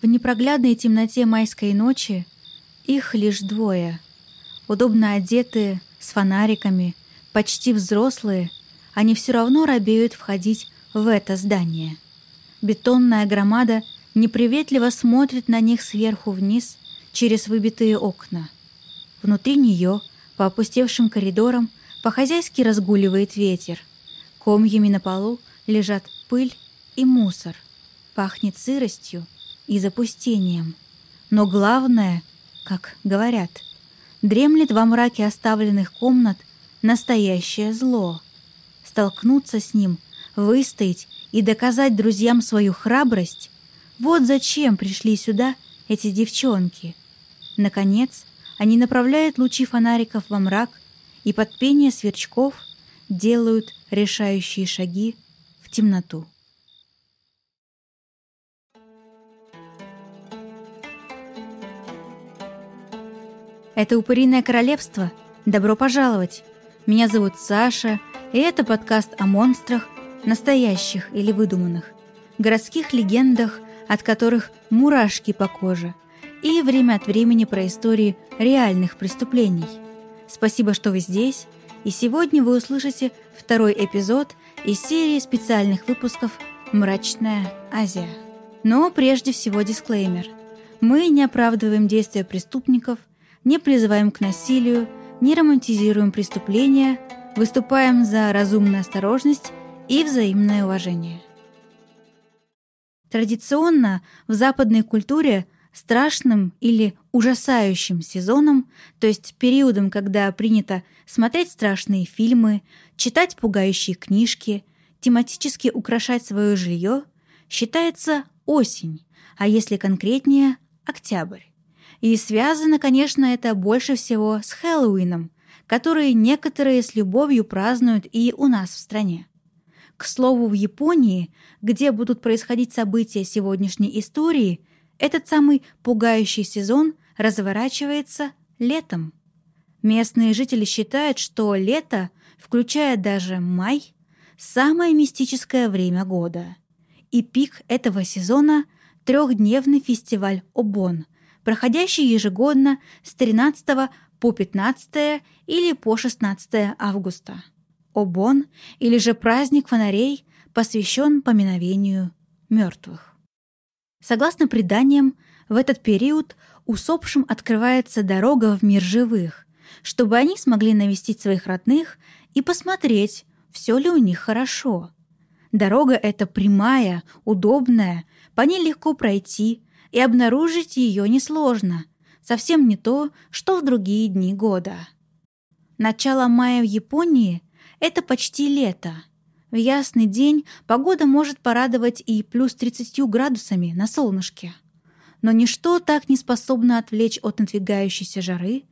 В непроглядной темноте майской ночи их лишь двое. Удобно одетые, с фонариками, почти взрослые, они все равно робеют входить в это здание. Бетонная громада неприветливо смотрит на них сверху вниз через выбитые окна. Внутри нее, по опустевшим коридорам, по-хозяйски разгуливает ветер. Комьями на полу лежат пыль и мусор. Пахнет сыростью и запустением. Но главное, как говорят, дремлет во мраке оставленных комнат настоящее зло. Столкнуться с ним, выстоять и доказать друзьям свою храбрость — вот зачем пришли сюда эти девчонки. Наконец, они направляют лучи фонариков во мрак и под пение сверчков делают решающие шаги в темноту. Это «Упыриное королевство». Добро пожаловать! Меня зовут Саша, и это подкаст о монстрах, настоящих или выдуманных, городских легендах, от которых мурашки по коже – и время от времени про истории реальных преступлений. Спасибо, что вы здесь, и сегодня вы услышите второй эпизод из серии специальных выпусков «Мрачная Азия». Но прежде всего дисклеймер. Мы не оправдываем действия преступников, не призываем к насилию, не романтизируем преступления, выступаем за разумную осторожность и взаимное уважение. Традиционно в западной культуре – страшным или ужасающим сезоном, то есть периодом, когда принято смотреть страшные фильмы, читать пугающие книжки, тематически украшать свое жилье, считается осень, а если конкретнее – октябрь. И связано, конечно, это больше всего с Хэллоуином, который некоторые с любовью празднуют и у нас в стране. К слову, в Японии, где будут происходить события сегодняшней истории, этот самый пугающий сезон разворачивается летом. Местные жители считают, что лето, включая даже май, самое мистическое время года. И пик этого сезона — трехдневный фестиваль Обон, проходящий ежегодно с 13 по 15 или по 16 августа. Обон, или же праздник фонарей, посвящен поминовению мертвых. Согласно преданиям, в этот период усопшим открывается дорога в мир живых, чтобы они смогли навестить своих родных и посмотреть, все ли у них хорошо. Дорога эта прямая, удобная, по ней легко пройти, и обнаружить ее несложно, совсем не то, что в другие дни года. Начало мая в Японии — это почти лето — в ясный день погода может порадовать и плюс 30 градусами на солнышке. Но ничто так не способно отвлечь от надвигающейся жары,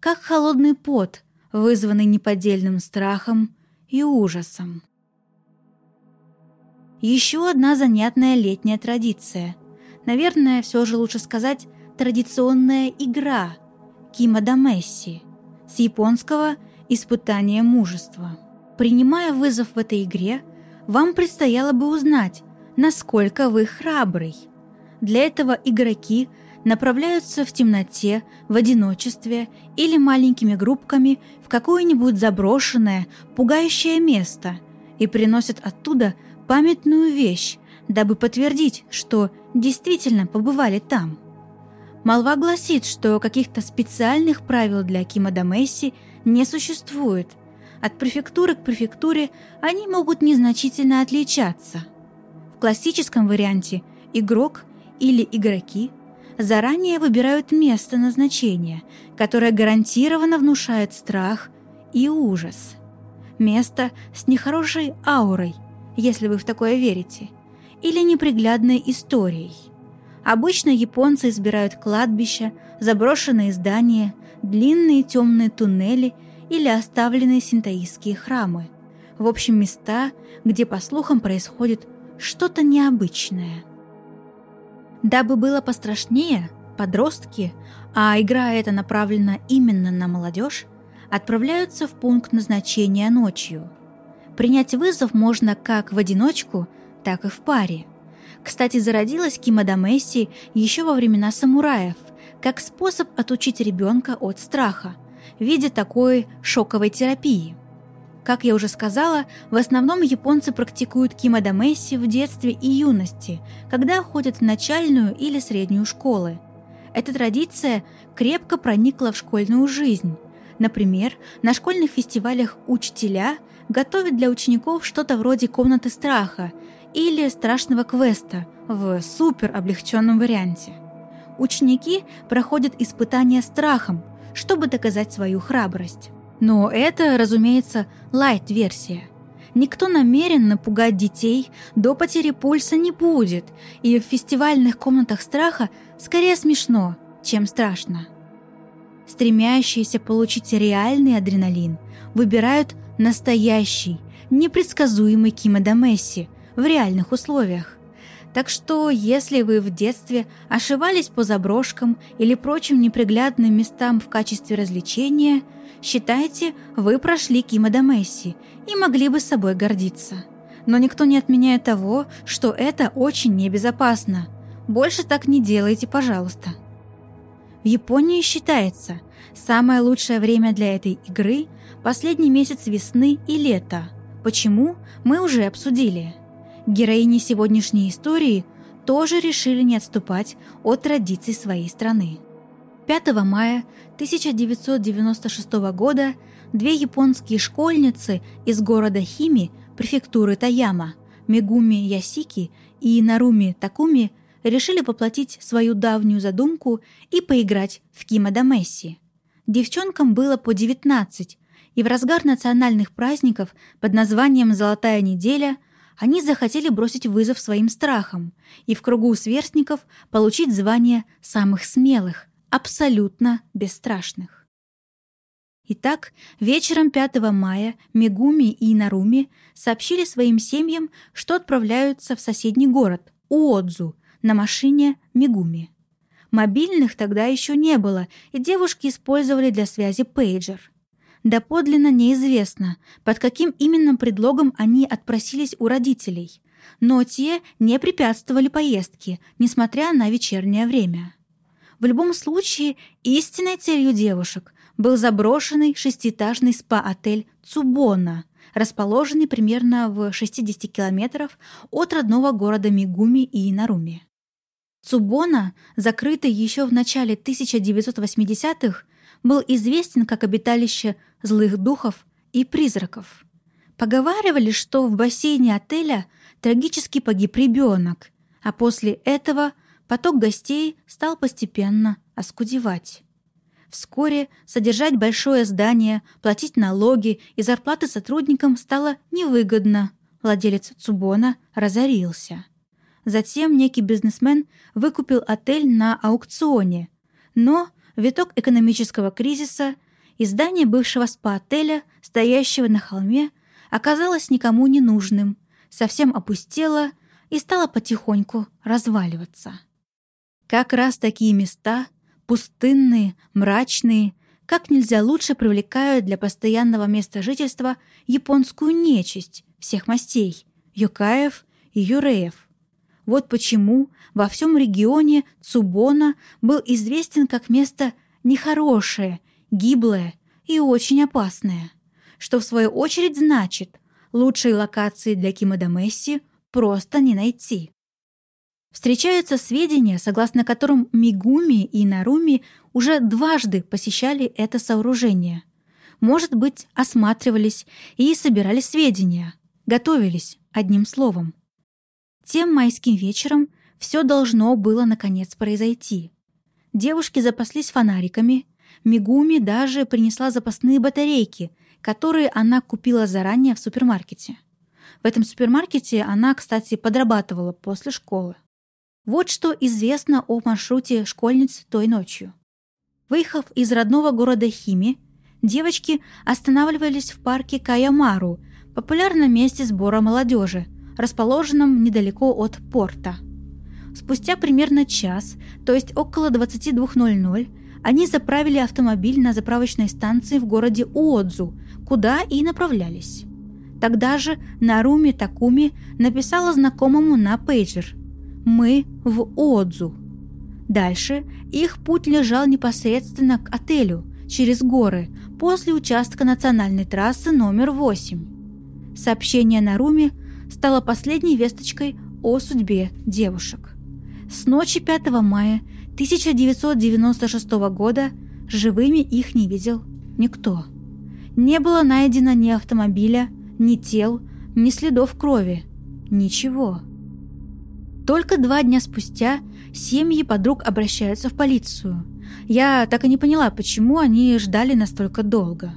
как холодный пот, вызванный неподдельным страхом и ужасом. Еще одна занятная летняя традиция. Наверное, все же лучше сказать традиционная игра кимадамесси с японского «испытание мужества». Принимая вызов в этой игре, вам предстояло бы узнать, насколько вы храбрый. Для этого игроки направляются в темноте, в одиночестве или маленькими группками в какое-нибудь заброшенное, пугающее место и приносят оттуда памятную вещь, дабы подтвердить, что действительно побывали там. Молва гласит, что каких-то специальных правил для Кима Дамесси не существует – от префектуры к префектуре они могут незначительно отличаться. В классическом варианте игрок или игроки заранее выбирают место назначения, которое гарантированно внушает страх и ужас. Место с нехорошей аурой, если вы в такое верите, или неприглядной историей. Обычно японцы избирают кладбища, заброшенные здания, длинные темные туннели или оставленные синтаистские храмы. В общем, места, где, по слухам, происходит что-то необычное. Дабы было пострашнее, подростки, а игра эта направлена именно на молодежь, отправляются в пункт назначения ночью. Принять вызов можно как в одиночку, так и в паре. Кстати, зародилась кимадамесси еще во времена самураев, как способ отучить ребенка от страха в виде такой шоковой терапии. Как я уже сказала, в основном японцы практикуют кимадамесси в детстве и юности, когда ходят в начальную или среднюю школы. Эта традиция крепко проникла в школьную жизнь. Например, на школьных фестивалях учителя готовят для учеников что-то вроде комнаты страха или страшного квеста в супер облегченном варианте. Ученики проходят испытания страхом, чтобы доказать свою храбрость. Но это, разумеется, лайт-версия. Никто намеренно пугать детей до потери пульса не будет, и в фестивальных комнатах страха скорее смешно, чем страшно. Стремящиеся получить реальный адреналин выбирают настоящий, непредсказуемый кимодомесси в реальных условиях. Так что, если вы в детстве ошивались по заброшкам или прочим неприглядным местам в качестве развлечения, считайте, вы прошли Кима Месси и могли бы собой гордиться. Но никто не отменяет того, что это очень небезопасно. Больше так не делайте, пожалуйста. В Японии считается, самое лучшее время для этой игры – последний месяц весны и лета. Почему, мы уже обсудили. Героини сегодняшней истории тоже решили не отступать от традиций своей страны. 5 мая 1996 года две японские школьницы из города Хими, префектуры Таяма, Мегуми Ясики и Наруми Такуми решили воплотить свою давнюю задумку и поиграть в Кимада Месси. Девчонкам было по 19, и в разгар национальных праздников под названием «Золотая неделя» они захотели бросить вызов своим страхам и в кругу сверстников получить звание самых смелых, абсолютно бесстрашных. Итак, вечером 5 мая Мегуми и Наруми сообщили своим семьям, что отправляются в соседний город, Уодзу, на машине Мегуми. Мобильных тогда еще не было, и девушки использовали для связи пейджер — Доподлинно неизвестно, под каким именно предлогом они отпросились у родителей, но те не препятствовали поездке, несмотря на вечернее время. В любом случае, истинной целью девушек был заброшенный шестиэтажный спа-отель «Цубона», расположенный примерно в 60 километров от родного города Мигуми и Наруми. Цубона, закрытый еще в начале 1980-х, был известен как обиталище злых духов и призраков. Поговаривали, что в бассейне отеля трагически погиб ребенок, а после этого поток гостей стал постепенно оскудевать. Вскоре содержать большое здание, платить налоги и зарплаты сотрудникам стало невыгодно. Владелец Цубона разорился. Затем некий бизнесмен выкупил отель на аукционе, но виток экономического кризиса и здание бывшего спа-отеля, стоящего на холме, оказалось никому не нужным, совсем опустело и стало потихоньку разваливаться. Как раз такие места, пустынные, мрачные, как нельзя лучше привлекают для постоянного места жительства японскую нечисть всех мастей, юкаев и юреев. Вот почему во всем регионе Цубона был известен как место нехорошее, гиблое и очень опасное, что в свою очередь значит, лучшей локации для Кимадамесси просто не найти. Встречаются сведения, согласно которым Мигуми и Наруми уже дважды посещали это сооружение. Может быть, осматривались и собирали сведения, готовились, одним словом. Тем майским вечером все должно было наконец произойти. Девушки запаслись фонариками, Мигуми даже принесла запасные батарейки, которые она купила заранее в супермаркете. В этом супермаркете она, кстати, подрабатывала после школы. Вот что известно о маршруте школьниц той ночью. Выехав из родного города Хими, девочки останавливались в парке Каямару, популярном месте сбора молодежи, расположенном недалеко от порта. Спустя примерно час, то есть около 22.00, они заправили автомобиль на заправочной станции в городе Уодзу, куда и направлялись. Тогда же Наруми Такуми написала знакомому на пейджер Мы в Одзу. Дальше их путь лежал непосредственно к отелю, через горы, после участка национальной трассы номер 8. Сообщение на Руме стало последней весточкой о судьбе девушек. С ночи 5 мая 1996 года живыми их не видел никто. Не было найдено ни автомобиля, ни тел, ни следов крови. Ничего. Только два дня спустя семьи подруг обращаются в полицию. Я так и не поняла, почему они ждали настолько долго.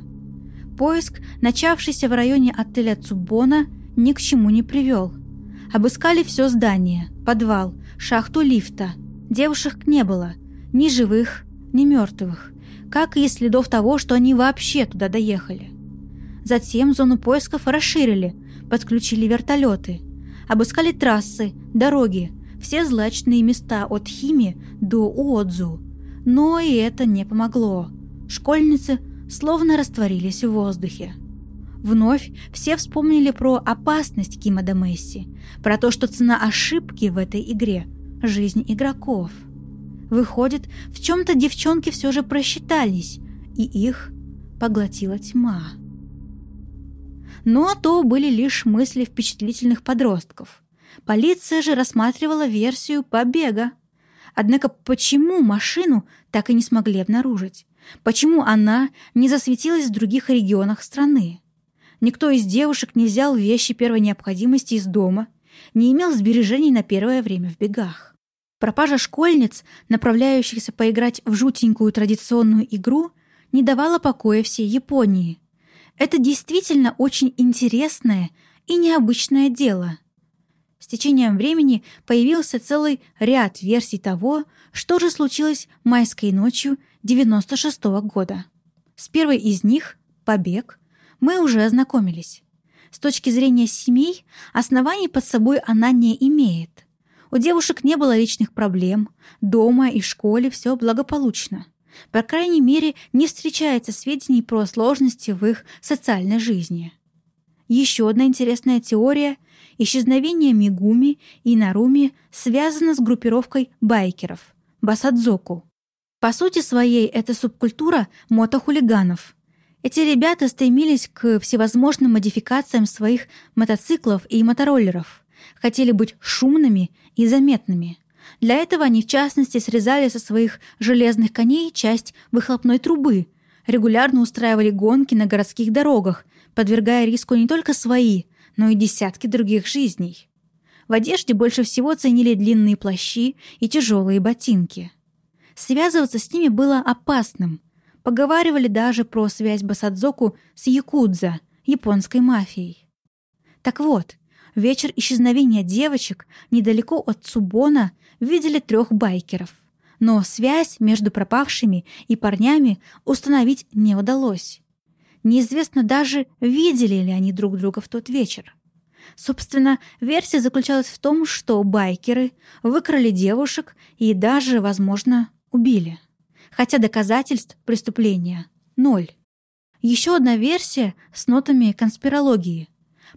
Поиск, начавшийся в районе отеля Цубона, ни к чему не привел. Обыскали все здание, подвал, шахту лифта. Девушек не было, ни живых, ни мертвых, как и следов того, что они вообще туда доехали. Затем зону поисков расширили, подключили вертолеты, обыскали трассы, дороги, все злачные места от Хими до Уодзу. Но и это не помогло. Школьницы словно растворились в воздухе. Вновь все вспомнили про опасность Кима Месси, про то, что цена ошибки в этой игре – жизнь игроков. Выходит, в чем-то девчонки все же просчитались, и их поглотила тьма. Но то были лишь мысли впечатлительных подростков. Полиция же рассматривала версию побега. Однако почему машину так и не смогли обнаружить? Почему она не засветилась в других регионах страны? Никто из девушек не взял вещи первой необходимости из дома, не имел сбережений на первое время в бегах. Пропажа школьниц, направляющихся поиграть в жутенькую традиционную игру, не давала покоя всей Японии. Это действительно очень интересное и необычное дело. С течением времени появился целый ряд версий того, что же случилось майской ночью 96 -го года. С первой из них, «Побег», мы уже ознакомились. С точки зрения семей, оснований под собой она не имеет. У девушек не было личных проблем, дома и в школе все благополучно. По крайней мере, не встречается сведений про сложности в их социальной жизни. Еще одна интересная теория – исчезновение Мигуми и Наруми связано с группировкой байкеров – Басадзоку. По сути своей, это субкультура мотохулиганов – эти ребята стремились к всевозможным модификациям своих мотоциклов и мотороллеров. Хотели быть шумными и заметными. Для этого они, в частности, срезали со своих железных коней часть выхлопной трубы, регулярно устраивали гонки на городских дорогах, подвергая риску не только свои, но и десятки других жизней. В одежде больше всего ценили длинные плащи и тяжелые ботинки. Связываться с ними было опасным – Поговаривали даже про связь Басадзоку с Якудза, японской мафией. Так вот, вечер исчезновения девочек недалеко от Цубона видели трех байкеров. Но связь между пропавшими и парнями установить не удалось. Неизвестно даже, видели ли они друг друга в тот вечер. Собственно, версия заключалась в том, что байкеры выкрали девушек и даже, возможно, убили хотя доказательств преступления — ноль. Еще одна версия с нотами конспирологии.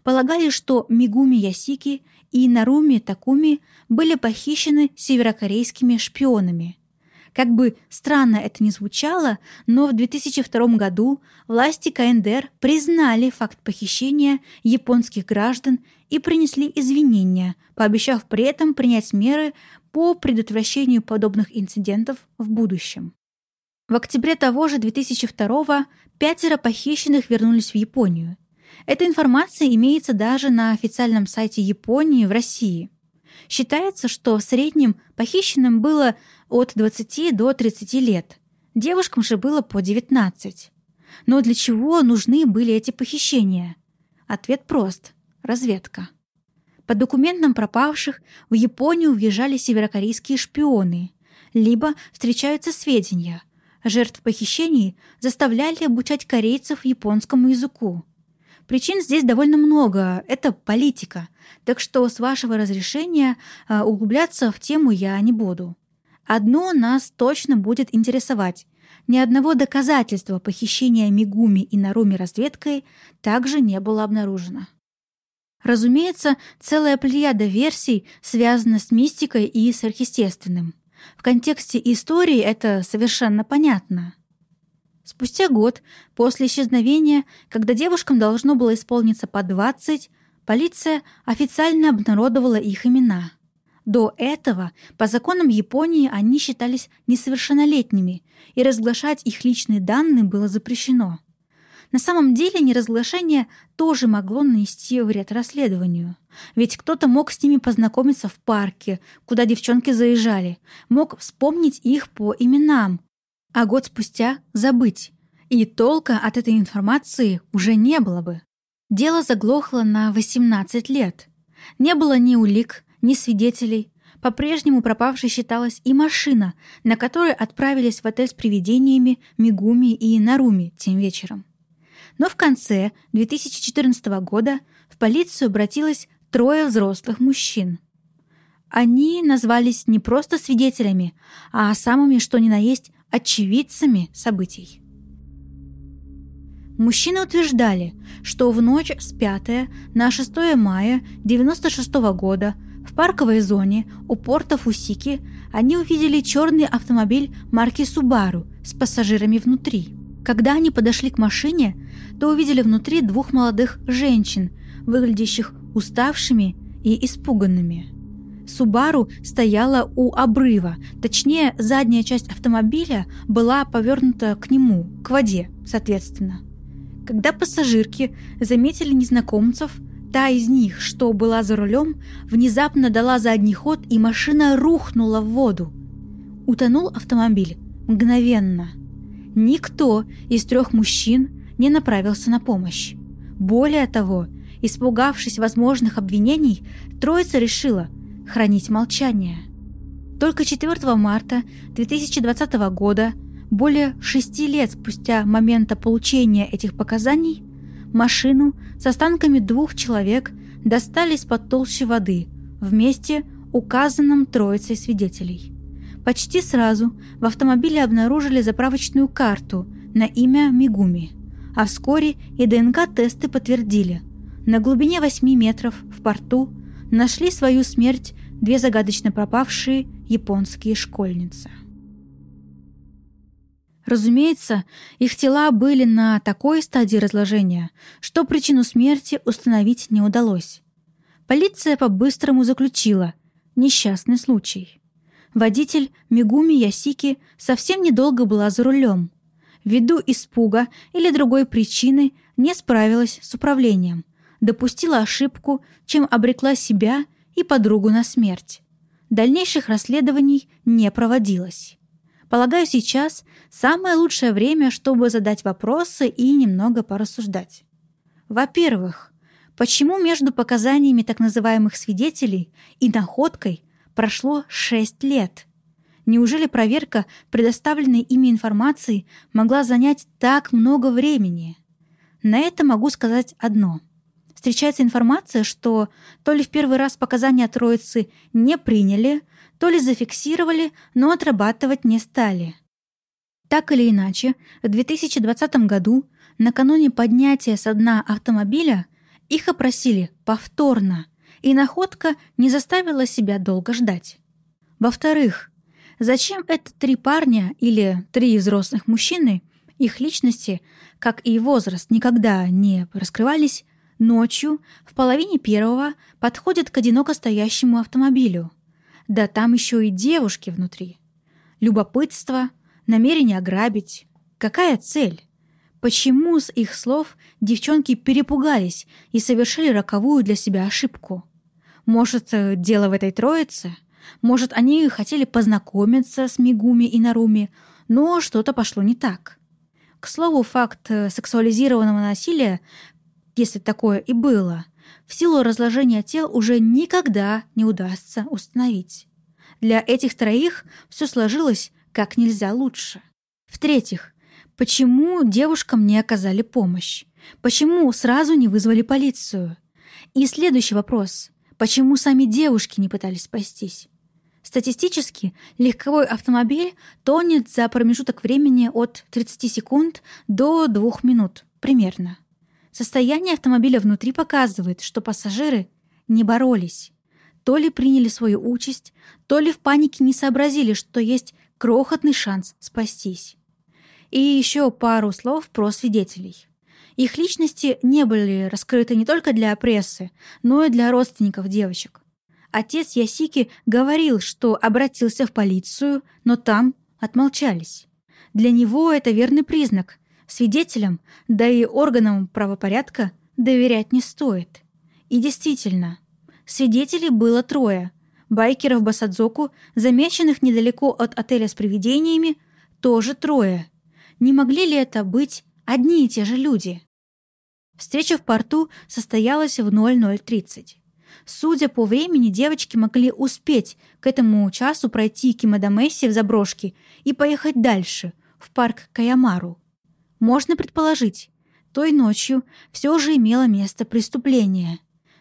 Полагали, что Мигуми Ясики и Наруми Такуми были похищены северокорейскими шпионами. Как бы странно это ни звучало, но в 2002 году власти КНДР признали факт похищения японских граждан и принесли извинения, пообещав при этом принять меры по предотвращению подобных инцидентов в будущем. В октябре того же 2002 пятеро похищенных вернулись в Японию. Эта информация имеется даже на официальном сайте Японии в России. Считается, что в среднем похищенным было от 20 до 30 лет. Девушкам же было по 19. Но для чего нужны были эти похищения? Ответ прост – разведка. По документам пропавших в Японию въезжали северокорейские шпионы, либо встречаются сведения – Жертв похищений заставляли обучать корейцев японскому языку. Причин здесь довольно много, это политика, так что с вашего разрешения а, углубляться в тему я не буду. Одно нас точно будет интересовать. Ни одного доказательства похищения Мигуми и Наруми разведкой также не было обнаружено. Разумеется, целая плеяда версий связана с мистикой и сверхъестественным. В контексте истории это совершенно понятно. Спустя год после исчезновения, когда девушкам должно было исполниться по 20, полиция официально обнародовала их имена. До этого, по законам Японии, они считались несовершеннолетними, и разглашать их личные данные было запрещено. На самом деле неразглашение тоже могло нанести вред расследованию. Ведь кто-то мог с ними познакомиться в парке, куда девчонки заезжали, мог вспомнить их по именам, а год спустя забыть. И толка от этой информации уже не было бы. Дело заглохло на 18 лет. Не было ни улик, ни свидетелей. По-прежнему пропавшей считалась и машина, на которой отправились в отель с привидениями Мигуми и Наруми тем вечером. Но в конце 2014 года в полицию обратилось трое взрослых мужчин. Они назвались не просто свидетелями, а самыми что ни на есть очевидцами событий. Мужчины утверждали, что в ночь с 5 на 6 мая 1996 года в парковой зоне у порта Фусики они увидели черный автомобиль марки Subaru с пассажирами внутри. Когда они подошли к машине, то увидели внутри двух молодых женщин, выглядящих уставшими и испуганными. Субару стояла у обрыва, точнее, задняя часть автомобиля была повернута к нему, к воде, соответственно. Когда пассажирки заметили незнакомцев, та из них, что была за рулем, внезапно дала задний ход, и машина рухнула в воду. Утонул автомобиль мгновенно. Никто из трех мужчин не направился на помощь. Более того, испугавшись возможных обвинений, троица решила хранить молчание. Только 4 марта 2020 года, более шести лет спустя момента получения этих показаний, машину с останками двух человек достали из-под толщи воды вместе указанном троицей свидетелей. Почти сразу в автомобиле обнаружили заправочную карту на имя Мигуми – а вскоре и ДНК-тесты подтвердили. На глубине 8 метров в порту нашли свою смерть две загадочно пропавшие японские школьницы. Разумеется, их тела были на такой стадии разложения, что причину смерти установить не удалось. Полиция по-быстрому заключила несчастный случай. Водитель Мигуми Ясики совсем недолго была за рулем – ввиду испуга или другой причины не справилась с управлением, допустила ошибку, чем обрекла себя и подругу на смерть. Дальнейших расследований не проводилось. Полагаю, сейчас самое лучшее время, чтобы задать вопросы и немного порассуждать. Во-первых, почему между показаниями так называемых свидетелей и находкой прошло 6 лет – Неужели проверка предоставленной ими информации могла занять так много времени? На это могу сказать одно. Встречается информация, что то ли в первый раз показания троицы не приняли, то ли зафиксировали, но отрабатывать не стали. Так или иначе, в 2020 году, накануне поднятия со дна автомобиля, их опросили повторно, и находка не заставила себя долго ждать. Во-вторых, Зачем это три парня или три взрослых мужчины, их личности, как и возраст, никогда не раскрывались, ночью в половине первого подходят к одиноко стоящему автомобилю. Да там еще и девушки внутри. Любопытство, намерение ограбить. Какая цель? Почему с их слов девчонки перепугались и совершили роковую для себя ошибку? Может, э, дело в этой троице — может, они хотели познакомиться с Мигуми и Наруми, но что-то пошло не так. К слову, факт э, сексуализированного насилия, если такое и было, в силу разложения тел уже никогда не удастся установить. Для этих троих все сложилось как нельзя лучше. В-третьих, почему девушкам не оказали помощь? Почему сразу не вызвали полицию? И следующий вопрос. Почему сами девушки не пытались спастись? Статистически легковой автомобиль тонет за промежуток времени от 30 секунд до 2 минут примерно. Состояние автомобиля внутри показывает, что пассажиры не боролись. То ли приняли свою участь, то ли в панике не сообразили, что есть крохотный шанс спастись. И еще пару слов про свидетелей. Их личности не были раскрыты не только для прессы, но и для родственников девочек. Отец Ясики говорил, что обратился в полицию, но там отмолчались. Для него это верный признак. Свидетелям, да и органам правопорядка доверять не стоит. И действительно, свидетелей было трое. Байкеров Басадзоку, замеченных недалеко от отеля с привидениями, тоже трое. Не могли ли это быть одни и те же люди? Встреча в порту состоялась в 00.30. Судя по времени, девочки могли успеть к этому часу пройти Кимадамесси в заброшке и поехать дальше, в парк Каямару. Можно предположить, той ночью все же имело место преступление.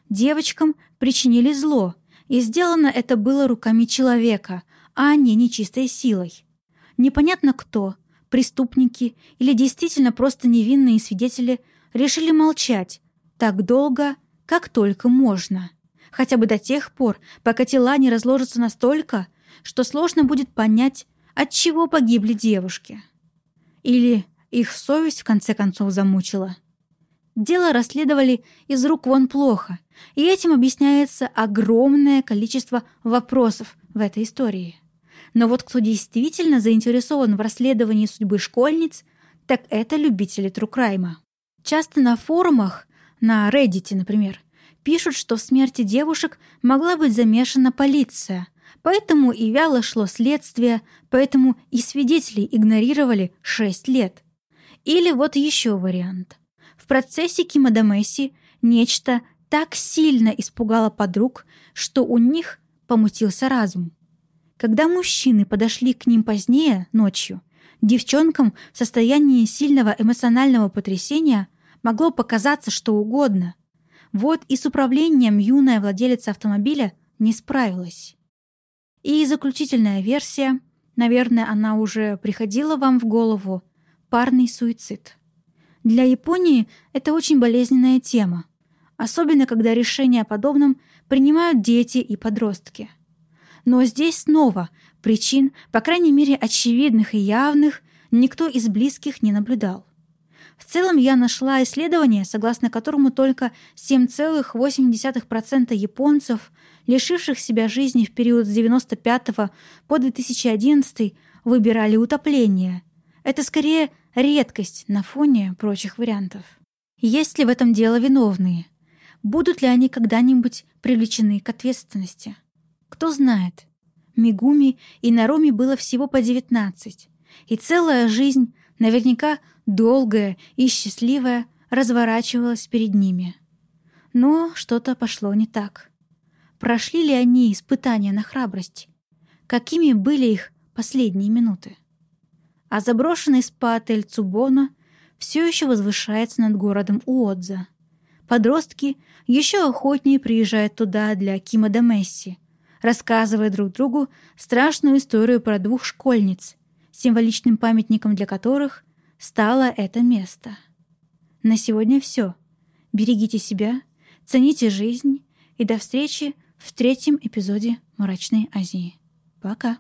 Девочкам причинили зло, и сделано это было руками человека, а не нечистой силой. Непонятно кто, преступники или действительно просто невинные свидетели решили молчать так долго, как только можно. Хотя бы до тех пор, пока тела не разложатся настолько, что сложно будет понять, от чего погибли девушки. Или их совесть в конце концов замучила. Дело расследовали из рук вон плохо, и этим объясняется огромное количество вопросов в этой истории. Но вот кто действительно заинтересован в расследовании судьбы школьниц, так это любители трукрайма. Часто на форумах, на Reddit, например, пишут, что в смерти девушек могла быть замешана полиция, поэтому и вяло шло следствие, поэтому и свидетелей игнорировали 6 лет. Или вот еще вариант. В процессе Кимадамеси нечто так сильно испугало подруг, что у них помутился разум. Когда мужчины подошли к ним позднее, ночью, девчонкам в состоянии сильного эмоционального потрясения могло показаться что угодно. Вот и с управлением юная владелица автомобиля не справилась. И заключительная версия, наверное, она уже приходила вам в голову, парный суицид. Для Японии это очень болезненная тема, особенно когда решения о подобном принимают дети и подростки. Но здесь снова причин, по крайней мере очевидных и явных, никто из близких не наблюдал. В целом я нашла исследование, согласно которому только 7,8% японцев, лишивших себя жизни в период с 95 по 2011, выбирали утопление. Это скорее редкость на фоне прочих вариантов. Есть ли в этом дело виновные? Будут ли они когда-нибудь привлечены к ответственности? Кто знает. Мигуми и Наруми было всего по 19, и целая жизнь наверняка долгая и счастливая, разворачивалась перед ними. Но что-то пошло не так. Прошли ли они испытания на храбрость? Какими были их последние минуты? А заброшенный спа-отель Цубона все еще возвышается над городом Уодза. Подростки еще охотнее приезжают туда для Кима Месси, рассказывая друг другу страшную историю про двух школьниц, символичным памятником для которых стало это место. На сегодня все. Берегите себя, цените жизнь и до встречи в третьем эпизоде «Мрачной Азии». Пока!